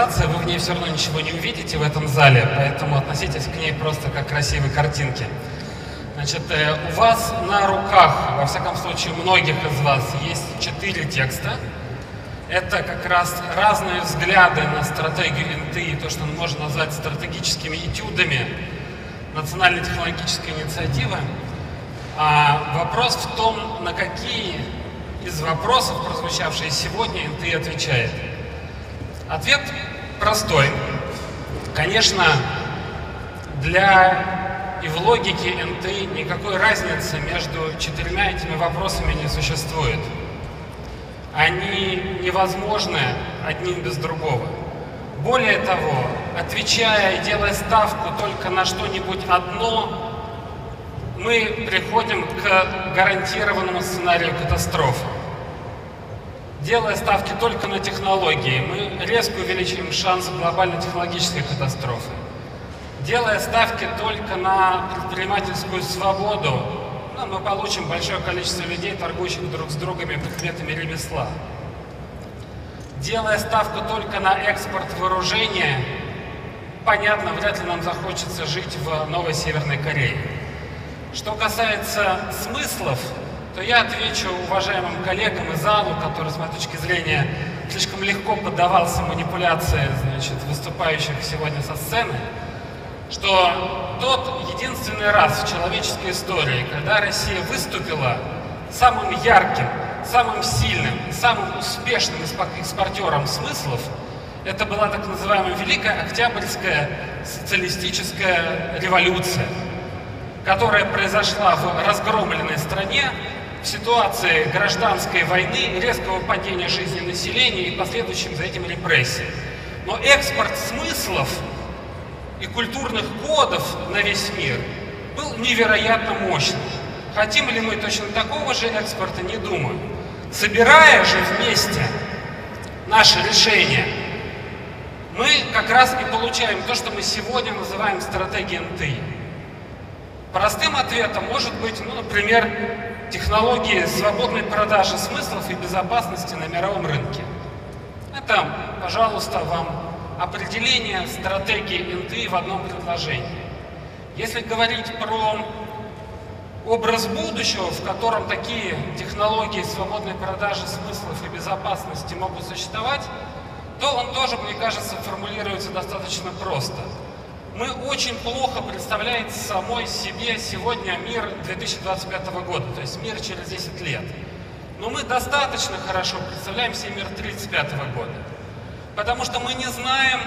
презентация, вы в ней все равно ничего не увидите в этом зале, поэтому относитесь к ней просто как к красивой картинке. Значит, э, у вас на руках, во всяком случае, у многих из вас есть четыре текста. Это как раз разные взгляды на стратегию НТИ, то, что можно назвать стратегическими этюдами национальной технологической инициативы. А вопрос в том, на какие из вопросов, прозвучавшие сегодня, НТИ отвечает. Ответ простой. Конечно, для и в логике НТИ никакой разницы между четырьмя этими вопросами не существует. Они невозможны одним без другого. Более того, отвечая и делая ставку только на что-нибудь одно, мы приходим к гарантированному сценарию катастрофы. Делая ставки только на технологии, мы резко увеличиваем шансы глобальной технологической катастрофы. Делая ставки только на предпринимательскую свободу, ну, мы получим большое количество людей, торгующих друг с другом предметами ремесла. Делая ставку только на экспорт вооружения, понятно, вряд ли нам захочется жить в Новой Северной Корее. Что касается смыслов, то я отвечу уважаемым коллегам из залу, который, с моей точки зрения, слишком легко поддавался манипуляции значит, выступающих сегодня со сцены, что тот единственный раз в человеческой истории, когда Россия выступила самым ярким, самым сильным, самым успешным экспортером смыслов, это была так называемая Великая Октябрьская социалистическая революция – которая произошла в разгромленной стране в ситуации гражданской войны, резкого падения жизни населения и последующим за этим репрессий. Но экспорт смыслов и культурных кодов на весь мир был невероятно мощным. Хотим ли мы точно такого же экспорта, не думаю. Собирая же вместе наши решения, мы как раз и получаем то, что мы сегодня называем стратегией НТИ. Простым ответом может быть, ну, например, технологии свободной продажи смыслов и безопасности на мировом рынке. Это, пожалуйста, вам определение стратегии НТИ в одном предложении. Если говорить про образ будущего, в котором такие технологии свободной продажи смыслов и безопасности могут существовать, то он тоже, мне кажется, формулируется достаточно просто – мы очень плохо представляем самой себе сегодня мир 2025 года, то есть мир через 10 лет. Но мы достаточно хорошо представляем себе мир 35 года. Потому что мы не знаем,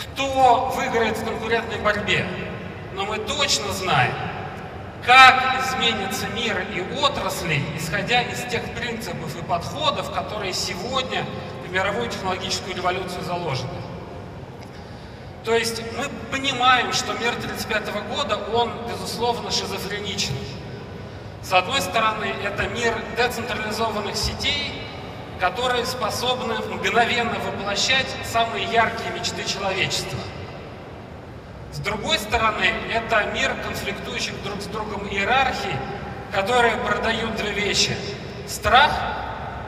кто выиграет в конкурентной борьбе. Но мы точно знаем, как изменится мир и отрасли, исходя из тех принципов и подходов, которые сегодня в мировую технологическую революцию заложены. То есть мы понимаем, что мир 1935 года, он, безусловно, шизофреничен. С одной стороны, это мир децентрализованных сетей, которые способны мгновенно воплощать самые яркие мечты человечества. С другой стороны, это мир конфликтующих друг с другом иерархий, которые продают две вещи – страх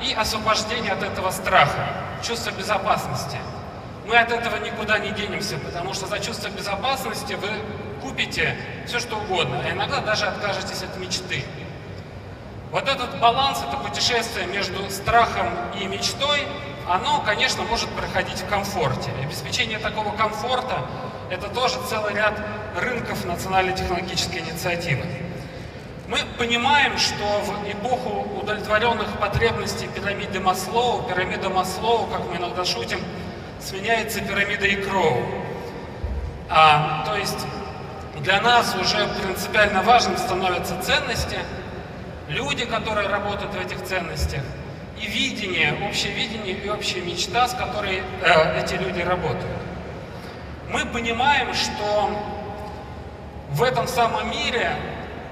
и освобождение от этого страха, чувство безопасности – мы от этого никуда не денемся, потому что за чувство безопасности вы купите все, что угодно, а иногда даже откажетесь от мечты. Вот этот баланс, это путешествие между страхом и мечтой, оно, конечно, может проходить в комфорте. Обеспечение такого комфорта – это тоже целый ряд рынков национальной технологической инициативы. Мы понимаем, что в эпоху удовлетворенных потребностей пирамиды Маслоу, пирамида Маслоу, как мы иногда шутим, сменяется пирамидой Кроу. А, то есть для нас уже принципиально важным становятся ценности, люди, которые работают в этих ценностях, и видение, общее видение и общая мечта, с которой э, эти люди работают. Мы понимаем, что в этом самом мире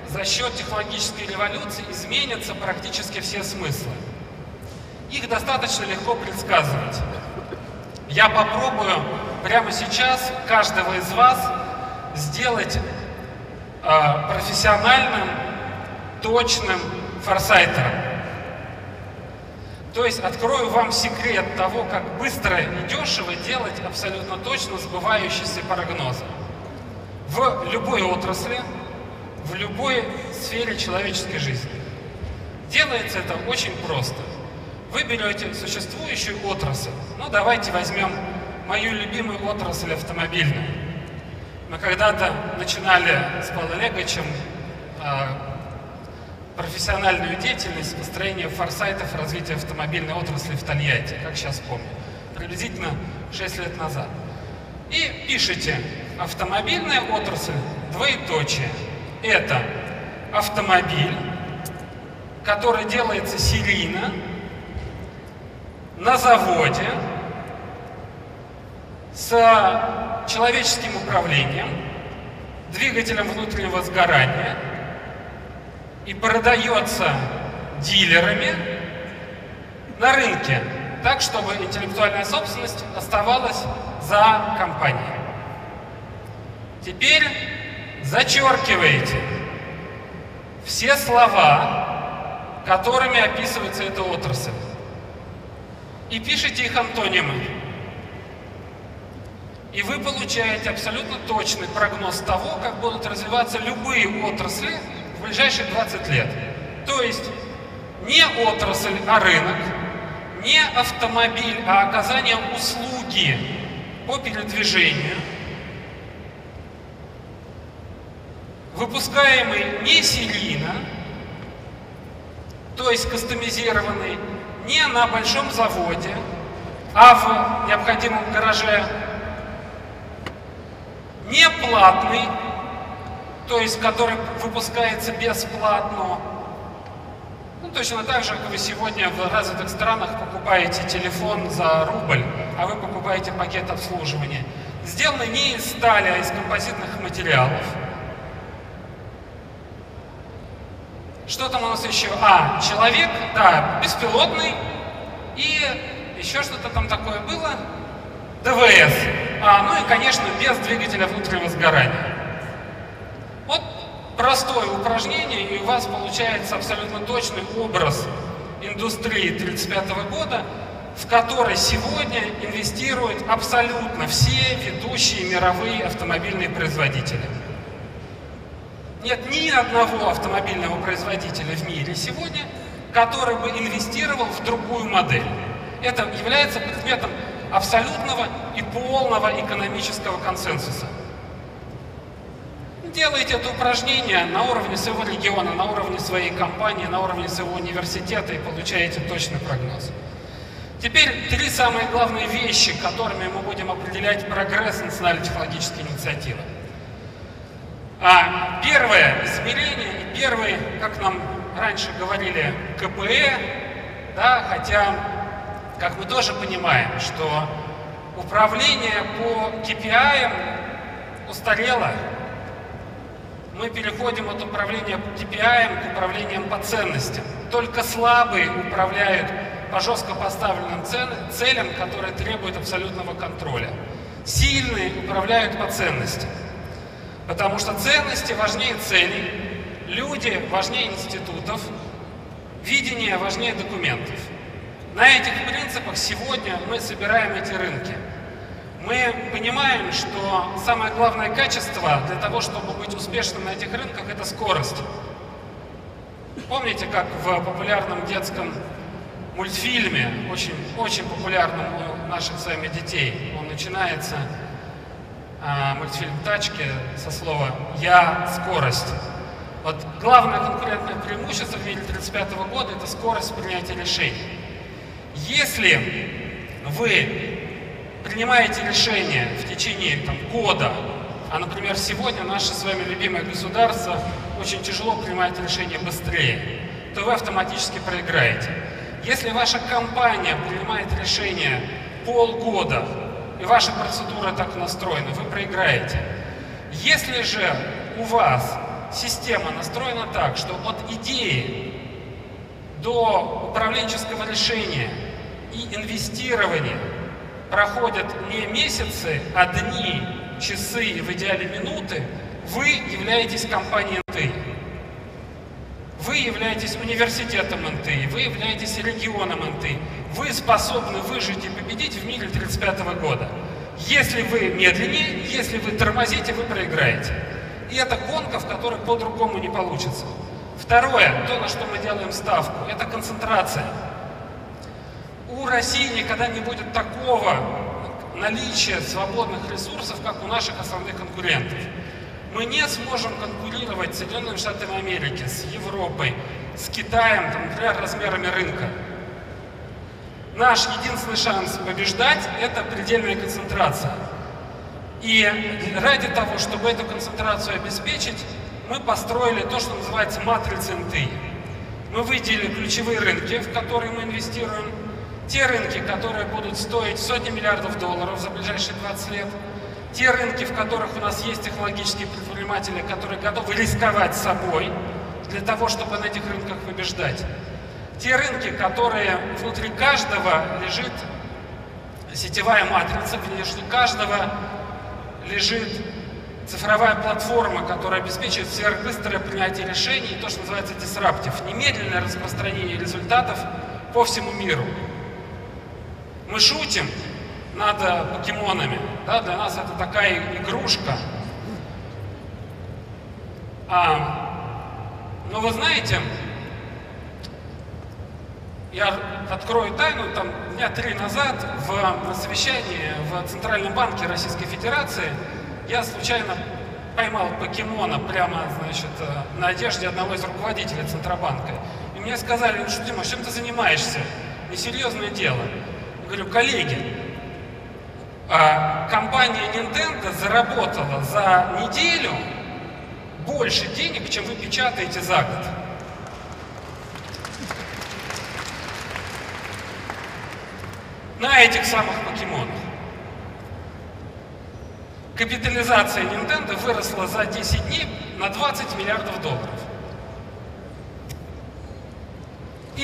за счет технологической революции изменятся практически все смыслы. Их достаточно легко предсказывать. Я попробую прямо сейчас каждого из вас сделать э, профессиональным, точным форсайтером. То есть открою вам секрет того, как быстро и дешево делать абсолютно точно сбывающиеся прогнозы. В любой отрасли, в любой сфере человеческой жизни. Делается это очень просто. Вы берете существующую отрасль. Ну, давайте возьмем мою любимую отрасль автомобильную. Мы когда-то начинали с Павлом Олеговичем а, профессиональную деятельность построения форсайтов развития автомобильной отрасли в Тольятти, как сейчас помню, приблизительно 6 лет назад. И пишите «автомобильная отрасль, двоеточие». Это автомобиль, который делается серийно, на заводе, с человеческим управлением, двигателем внутреннего сгорания и продается дилерами на рынке, так, чтобы интеллектуальная собственность оставалась за компанией. Теперь зачеркиваете все слова, которыми описывается эта отрасль, и пишите их антонимы. И вы получаете абсолютно точный прогноз того, как будут развиваться любые отрасли в ближайшие 20 лет. То есть не отрасль, а рынок, не автомобиль, а оказание услуги по передвижению, выпускаемый не серийно, то есть кастомизированный, не на большом заводе, а в необходимом гараже не платный, то есть который выпускается бесплатно. Ну, точно так же, как вы сегодня в развитых странах покупаете телефон за рубль, а вы покупаете пакет обслуживания. Сделаны не из стали, а из композитных материалов. Что там у нас еще? А, человек, да, беспилотный. И еще что-то там такое было. ДВС. А, ну и, конечно, без двигателя внутреннего сгорания. Вот простое упражнение, и у вас получается абсолютно точный образ индустрии 1935 года, в которой сегодня инвестируют абсолютно все ведущие мировые автомобильные производители. Нет ни одного автомобильного производителя в мире сегодня, который бы инвестировал в другую модель. Это является предметом абсолютного и полного экономического консенсуса. Делайте это упражнение на уровне своего региона, на уровне своей компании, на уровне своего университета и получаете точный прогноз. Теперь три самые главные вещи, которыми мы будем определять прогресс национально-технологической инициативы. А, первое измерение и первый, как нам раньше говорили, КПЭ, да, хотя как мы тоже понимаем, что управление по KPI устарело. Мы переходим от управления по KPI к управлениям по ценностям. Только слабые управляют по жестко поставленным целям, которые требуют абсолютного контроля. Сильные управляют по ценностям. Потому что ценности важнее целей, люди важнее институтов, видение важнее документов. На этих принципах сегодня мы собираем эти рынки. Мы понимаем, что самое главное качество для того, чтобы быть успешным на этих рынках, это скорость. Помните, как в популярном детском мультфильме, очень, очень популярном у наших с вами детей, он начинается, а, мультфильм «Тачки» со слова «Я скорость». Вот главное конкурентное преимущество в мире 1935 года – это скорость принятия решений. Если вы принимаете решение в течение там, года, а, например, сегодня наше с вами любимое государство очень тяжело принимает решения быстрее, то вы автоматически проиграете. Если ваша компания принимает решение полгода, и ваша процедура так настроена, вы проиграете. Если же у вас система настроена так, что от идеи до управленческого решения и инвестирования проходят не месяцы, а дни, часы, в идеале минуты, вы являетесь компанией «ты». Вы являетесь университетом НТИ, вы являетесь регионом НТИ. Вы способны выжить и победить в мире 1935 года. Если вы медленнее, если вы тормозите, вы проиграете. И это гонка, в которой по-другому не получится. Второе, то, на что мы делаем ставку, это концентрация. У России никогда не будет такого наличия свободных ресурсов, как у наших основных конкурентов. Мы не сможем конкурировать с Соединенными Штатами Америки, с Европой, с Китаем, там, например, размерами рынка. Наш единственный шанс побеждать – это предельная концентрация. И ради того, чтобы эту концентрацию обеспечить, мы построили то, что называется матрицей НТИ. Мы выделили ключевые рынки, в которые мы инвестируем, те рынки, которые будут стоить сотни миллиардов долларов за ближайшие 20 лет, те рынки, в которых у нас есть технологические предприниматели, которые готовы рисковать собой для того, чтобы на этих рынках побеждать. Те рынки, которые внутри каждого лежит сетевая матрица, внутри каждого лежит цифровая платформа, которая обеспечивает сверхбыстрое принятие решений и то, что называется дисраптив, немедленное распространение результатов по всему миру. Мы шутим, над покемонами. Да, для нас это такая игрушка. А, но вы знаете, я открою тайну, там дня три назад в, совещании в Центральном банке Российской Федерации я случайно поймал покемона прямо, значит, на одежде одного из руководителей Центробанка. И мне сказали, ну что, Дима, чем ты занимаешься? Несерьезное дело. Я говорю, коллеги, компания Nintendo заработала за неделю больше денег, чем вы печатаете за год. На этих самых покемонах. Капитализация Nintendo выросла за 10 дней на 20 миллиардов долларов.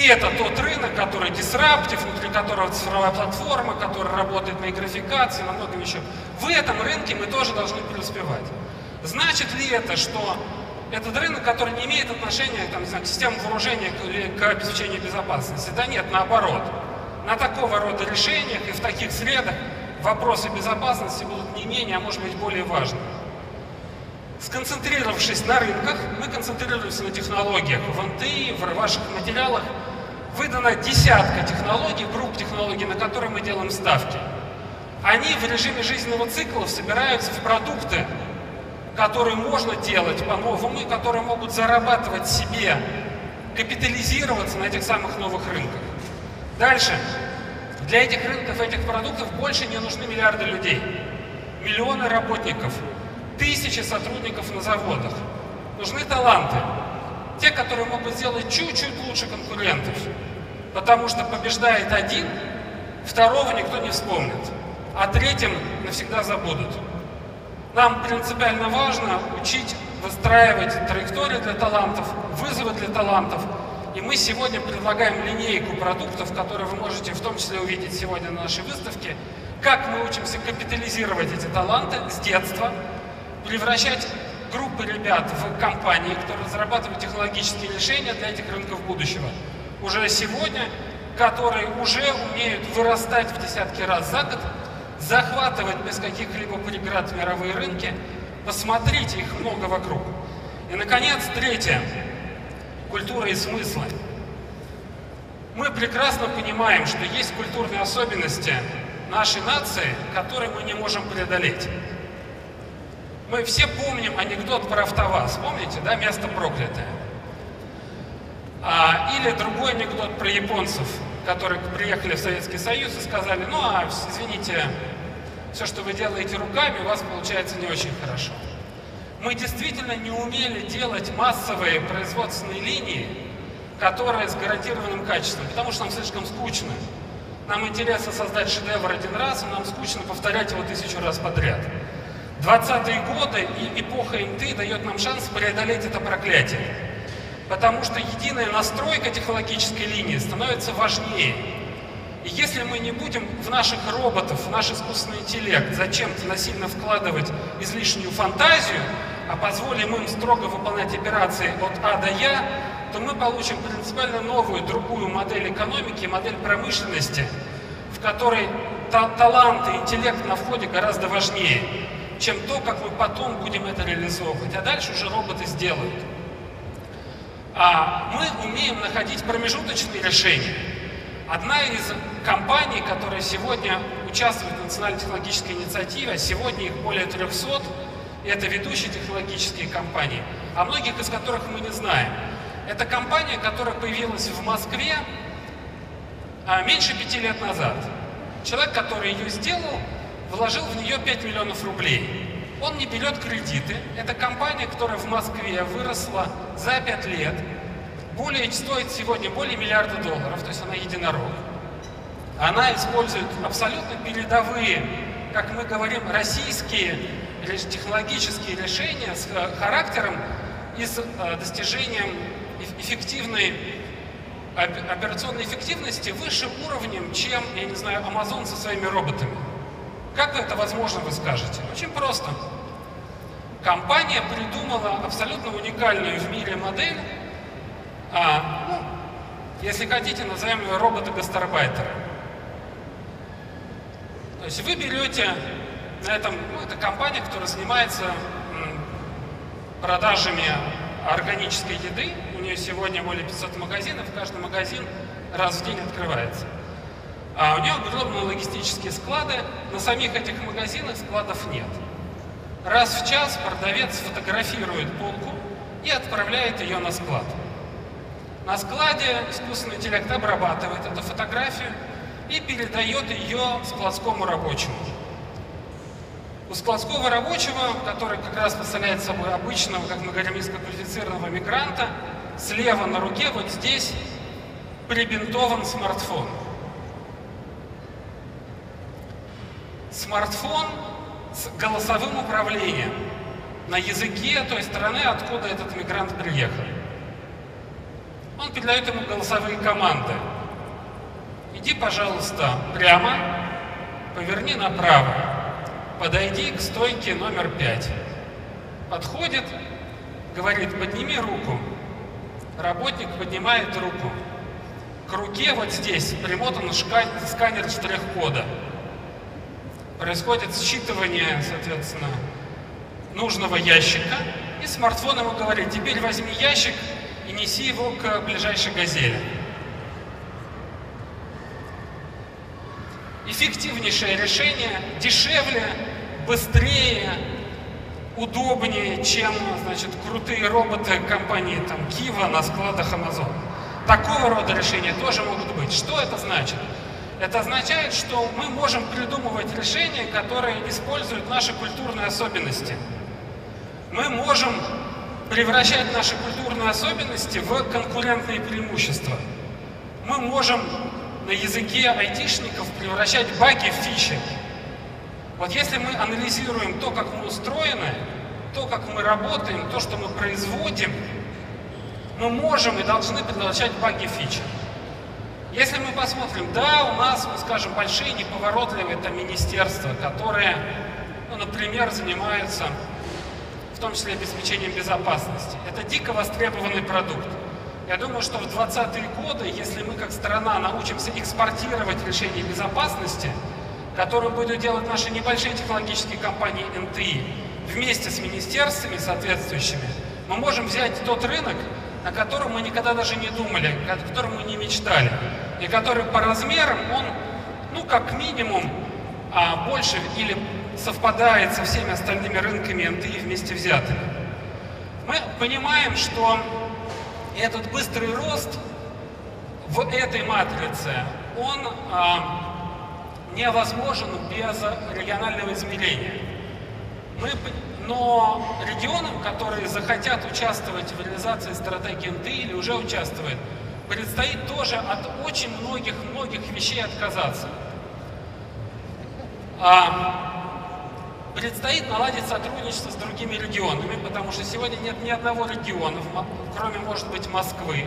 И это тот рынок, который дисраптив, внутри которого цифровая платформа, которая работает на графикации, на многом еще. В этом рынке мы тоже должны преуспевать. Значит ли это, что этот рынок, который не имеет отношения там, знаю, к системам вооружения или к обеспечению безопасности? Да нет, наоборот. На такого рода решениях и в таких средах вопросы безопасности будут не менее, а может быть более важными. Сконцентрировавшись на рынках, мы концентрируемся на технологиях. В НТИ, в ваших материалах выдана десятка технологий, групп технологий, на которые мы делаем ставки. Они в режиме жизненного цикла собираются в продукты, которые можно делать по-новому и которые могут зарабатывать себе, капитализироваться на этих самых новых рынках. Дальше. Для этих рынков, этих продуктов больше не нужны миллиарды людей. Миллионы работников – тысячи сотрудников на заводах. Нужны таланты. Те, которые могут сделать чуть-чуть лучше конкурентов. Потому что побеждает один, второго никто не вспомнит, а третьим навсегда забудут. Нам принципиально важно учить выстраивать траектории для талантов, вызовы для талантов. И мы сегодня предлагаем линейку продуктов, которые вы можете в том числе увидеть сегодня на нашей выставке, как мы учимся капитализировать эти таланты с детства, превращать группы ребят в компании, которые разрабатывают технологические решения для этих рынков будущего. Уже сегодня, которые уже умеют вырастать в десятки раз за год, захватывать без каких-либо преград мировые рынки. Посмотрите, их много вокруг. И, наконец, третье. Культура и смыслы. Мы прекрасно понимаем, что есть культурные особенности нашей нации, которые мы не можем преодолеть. Мы все помним анекдот про АвтоВАЗ. Помните, да, место проклятое? А, или другой анекдот про японцев, которые приехали в Советский Союз и сказали, ну, а, извините, все, что вы делаете руками, у вас получается не очень хорошо. Мы действительно не умели делать массовые производственные линии, которые с гарантированным качеством, потому что нам слишком скучно. Нам интересно создать шедевр один раз, и нам скучно повторять его тысячу раз подряд. 20-е годы и эпоха МТ дает нам шанс преодолеть это проклятие. Потому что единая настройка технологической линии становится важнее. И если мы не будем в наших роботов, в наш искусственный интеллект зачем-то насильно вкладывать излишнюю фантазию, а позволим им строго выполнять операции от А до Я, то мы получим принципиально новую, другую модель экономики, модель промышленности, в которой та талант и интеллект на входе гораздо важнее, чем то, как мы потом будем это реализовывать. А дальше уже роботы сделают. А мы умеем находить промежуточные решения. Одна из компаний, которая сегодня участвует в национальной технологической инициативе, а сегодня их более 300, и это ведущие технологические компании, а многих из которых мы не знаем. Это компания, которая появилась в Москве а, меньше пяти лет назад. Человек, который ее сделал, вложил в нее 5 миллионов рублей. Он не берет кредиты. Это компания, которая в Москве выросла за 5 лет. Более, стоит сегодня более миллиарда долларов, то есть она единорог. Она использует абсолютно передовые, как мы говорим, российские технологические решения с э, характером и с э, достижением эффективной операционной эффективности выше уровнем, чем, я не знаю, Amazon со своими роботами. Как это возможно, вы скажете? Очень просто. Компания придумала абсолютно уникальную в мире модель, а, ну, если хотите, назовем ее робота-гастарбайтера. То есть вы берете на этом, ну, это компания, которая занимается продажами органической еды. У нее сегодня более 500 магазинов, каждый магазин раз в день открывается. А у нее огромные логистические склады, на самих этих магазинах складов нет. Раз в час продавец фотографирует полку и отправляет ее на склад. На складе искусственный интеллект обрабатывает эту фотографию и передает ее складскому рабочему. У складского рабочего, который как раз представляет собой обычного, как мы говорим, низкоквалифицированного мигранта, слева на руке, вот здесь, прибинтован смартфон. Смартфон с голосовым управлением на языке той страны, откуда этот мигрант приехал. Он передает ему голосовые команды. Иди, пожалуйста, прямо, поверни направо подойди к стойке номер пять. Подходит, говорит, подними руку. Работник поднимает руку. К руке вот здесь примотан сканер штрих-кода. Происходит считывание, соответственно, нужного ящика. И смартфон ему говорит, теперь возьми ящик и неси его к ближайшей газели. эффективнейшее решение, дешевле, быстрее, удобнее, чем значит, крутые роботы компании там, Кива на складах Amazon. Такого рода решения тоже могут быть. Что это значит? Это означает, что мы можем придумывать решения, которые используют наши культурные особенности. Мы можем превращать наши культурные особенности в конкурентные преимущества. Мы можем на языке айтишников превращать баги в фичи. Вот если мы анализируем то, как мы устроены, то, как мы работаем, то, что мы производим, мы можем и должны превращать баги в фичи. Если мы посмотрим, да, у нас, мы скажем, большие неповоротливые там министерства, которые, ну, например, занимаются в том числе обеспечением безопасности. Это дико востребованный продукт. Я думаю, что в 20-е годы, если мы как страна научимся экспортировать решения безопасности, которые будут делать наши небольшие технологические компании НТИ, вместе с министерствами соответствующими, мы можем взять тот рынок, о котором мы никогда даже не думали, о котором мы не мечтали, и который по размерам, он, ну, как минимум, а, больше или совпадает со всеми остальными рынками НТИ вместе взятыми. Мы понимаем, что этот быстрый рост в этой матрице, он а, невозможен без регионального измерения. Мы, но регионам, которые захотят участвовать в реализации стратегии НТ или уже участвуют, предстоит тоже от очень многих-многих вещей отказаться. А, Предстоит наладить сотрудничество с другими регионами, потому что сегодня нет ни одного региона, кроме, может быть, Москвы,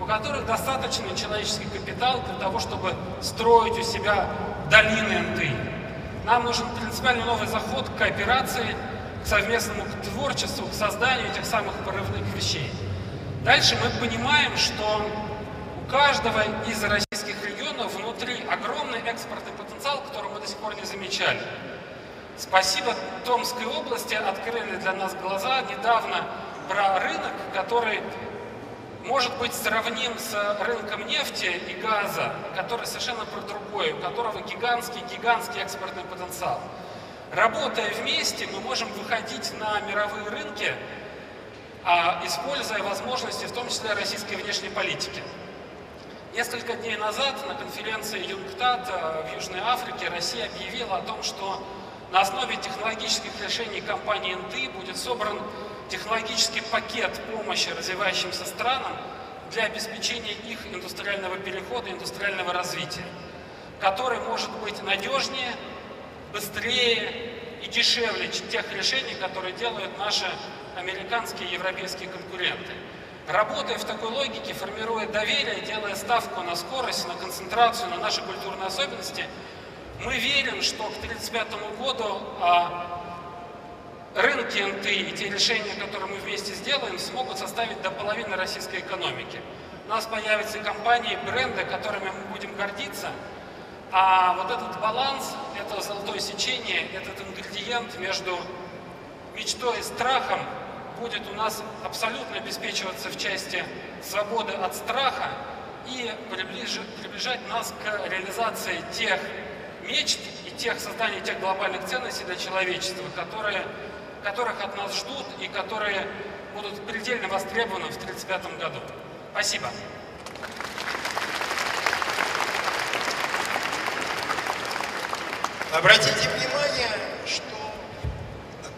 у которых достаточный человеческий капитал для того, чтобы строить у себя долины НТИ. Нам нужен принципиально новый заход к кооперации, к совместному творчеству, к созданию этих самых порывных вещей. Дальше мы понимаем, что каждого из российских регионов внутри огромный экспортный потенциал, который мы до сих пор не замечали. Спасибо Томской области открыли для нас глаза недавно про рынок, который может быть сравним с рынком нефти и газа, который совершенно про другое, у которого гигантский, гигантский экспортный потенциал. Работая вместе, мы можем выходить на мировые рынки, а, используя возможности, в том числе российской внешней политики. Несколько дней назад на конференции ЮНКТАД э, в Южной Африке Россия объявила о том, что на основе технологических решений компании НТИ будет собран технологический пакет помощи развивающимся странам для обеспечения их индустриального перехода, индустриального развития, который может быть надежнее, быстрее и дешевле тех решений, которые делают наши американские и европейские конкуренты. Работая в такой логике, формируя доверие, делая ставку на скорость, на концентрацию, на наши культурные особенности, мы верим, что к 1935 году а, рынки НТ и те решения, которые мы вместе сделаем, смогут составить до половины российской экономики. У нас появятся компании, бренды, которыми мы будем гордиться, а вот этот баланс, это золотое сечение, этот ингредиент между мечтой и страхом будет у нас абсолютно обеспечиваться в части свободы от страха и приближать нас к реализации тех мечт и тех создания тех глобальных ценностей для человечества, которые, которых от нас ждут и которые будут предельно востребованы в 1935 году. Спасибо. Обратите внимание, что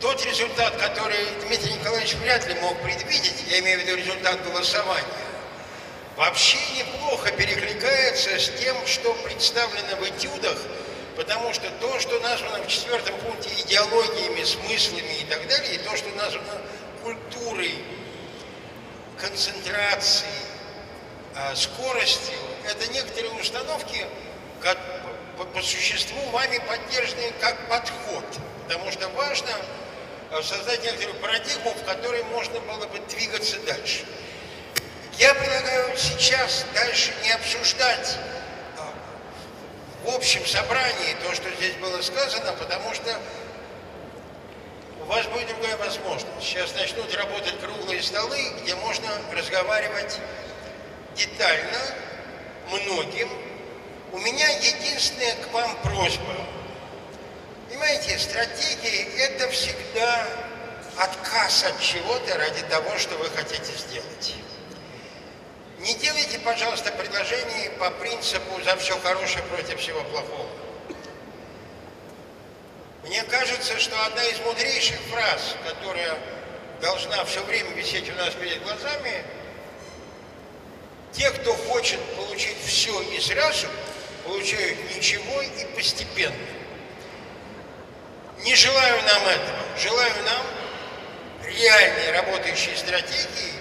тот результат, который Дмитрий Николаевич вряд ли мог предвидеть, я имею в виду результат голосования, вообще неплохо перекликается с тем, что представлено в этюдах Потому что то, что названо в четвертом пункте идеологиями, смыслами и так далее, и то, что названо культурой, концентрацией, а, скоростью, это некоторые установки, как, по, по существу вами поддержанные как подход. Потому что важно создать некоторую парадигму, в которой можно было бы двигаться дальше. Я предлагаю сейчас дальше не обсуждать в общем собрании то, что здесь было сказано, потому что у вас будет другая возможность. Сейчас начнут работать круглые столы, где можно разговаривать детально, многим. У меня единственная к вам просьба. Понимаете, стратегии – это всегда отказ от чего-то ради того, что вы хотите сделать. Не делайте, пожалуйста, предложений по принципу «за все хорошее против всего плохого». Мне кажется, что одна из мудрейших фраз, которая должна все время висеть у нас перед глазами, те, кто хочет получить все и сразу, получают ничего и постепенно. Не желаю нам этого. Желаю нам реальной работающей стратегии,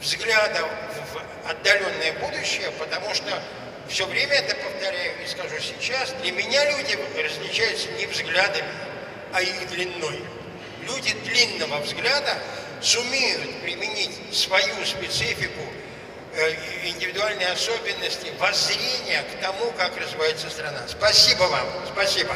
взгляда в отдаленное будущее, потому что все время это повторяю и скажу сейчас, для меня люди различаются не взглядами, а их длиной. Люди длинного взгляда сумеют применить свою специфику, э, индивидуальные особенности, воззрения к тому, как развивается страна. Спасибо вам. Спасибо.